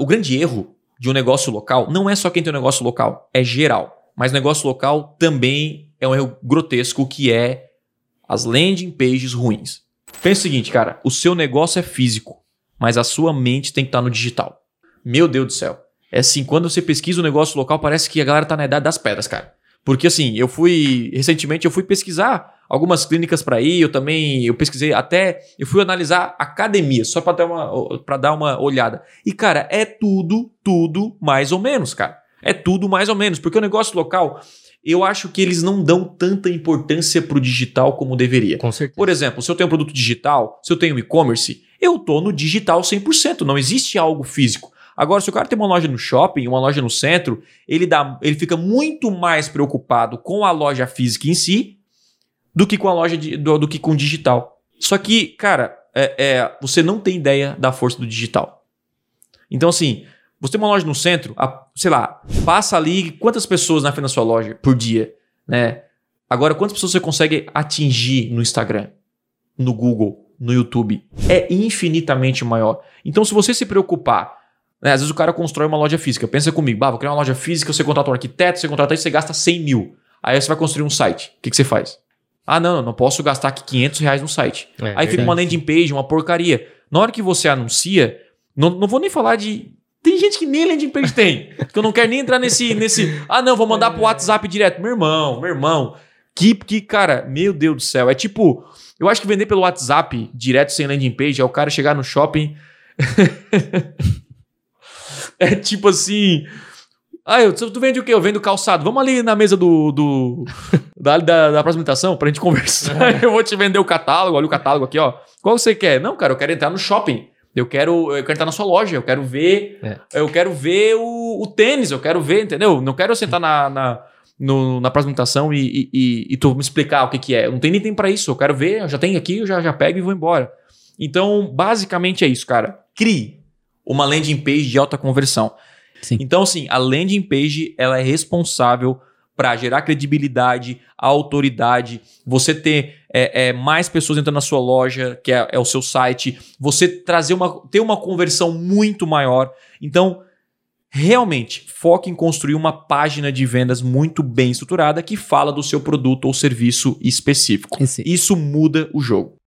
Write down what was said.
o grande erro de um negócio local não é só quem tem um negócio local, é geral. Mas negócio local também é um erro grotesco que é as landing pages ruins. Pensa o seguinte, cara, o seu negócio é físico, mas a sua mente tem que estar no digital. Meu Deus do céu. É assim, quando você pesquisa o um negócio local, parece que a galera tá na idade das pedras, cara. Porque assim, eu fui recentemente eu fui pesquisar algumas clínicas para ir, eu também eu pesquisei até, eu fui analisar academia só para dar uma para dar uma olhada. E cara, é tudo, tudo mais ou menos, cara. É tudo mais ou menos, porque o negócio local, eu acho que eles não dão tanta importância pro digital como deveria. Com certeza. Por exemplo, se eu tenho um produto digital, se eu tenho e-commerce, eu tô no digital 100%, não existe algo físico. Agora, se o cara tem uma loja no shopping, uma loja no centro, ele, dá, ele fica muito mais preocupado com a loja física em si do que com a loja de, do, do que com o digital. Só que, cara, é, é, você não tem ideia da força do digital. Então, assim, você tem uma loja no centro, a, sei lá, passa ali quantas pessoas na frente da sua loja por dia, né? Agora, quantas pessoas você consegue atingir no Instagram, no Google, no YouTube? É infinitamente maior. Então, se você se preocupar né? Às vezes o cara constrói uma loja física. Pensa comigo, bah, vou criar uma loja física, você contrata um arquiteto, você contrata isso, você gasta 100 mil. Aí você vai construir um site. O que, que você faz? Ah, não, não, não posso gastar aqui 500 reais no site. É, Aí verdade. fica uma landing page, uma porcaria. Na hora que você anuncia, não, não vou nem falar de. Tem gente que nem landing page tem. que eu não quero nem entrar nesse, nesse. Ah, não, vou mandar pro WhatsApp direto. Meu irmão, meu irmão. Que, que, cara, meu Deus do céu. É tipo. Eu acho que vender pelo WhatsApp direto sem landing page é o cara chegar no shopping. É tipo assim. Ah, eu, tu vende o quê? Eu vendo calçado. Vamos ali na mesa do. do da, da, da apresentação pra gente conversar. eu vou te vender o catálogo. Olha o catálogo aqui, ó. Qual você quer? Não, cara, eu quero entrar no shopping. Eu quero, eu quero entrar na sua loja, eu quero ver. É. Eu quero ver o, o, tênis, eu quero ver, entendeu? Não quero sentar na, na, no, na apresentação e, e, e, tu me explicar o que, que é. Eu não tenho nem tempo pra isso. Eu quero ver, eu já tenho aqui, eu já, já pego e vou embora. Então, basicamente é isso, cara. Crie uma landing page de alta conversão. Sim. Então, assim, a landing page ela é responsável para gerar credibilidade, autoridade, você ter é, é, mais pessoas entrando na sua loja, que é, é, o seu site, você trazer uma, ter uma conversão muito maior. Então, realmente, foque em construir uma página de vendas muito bem estruturada que fala do seu produto ou serviço específico. Esse. Isso muda o jogo.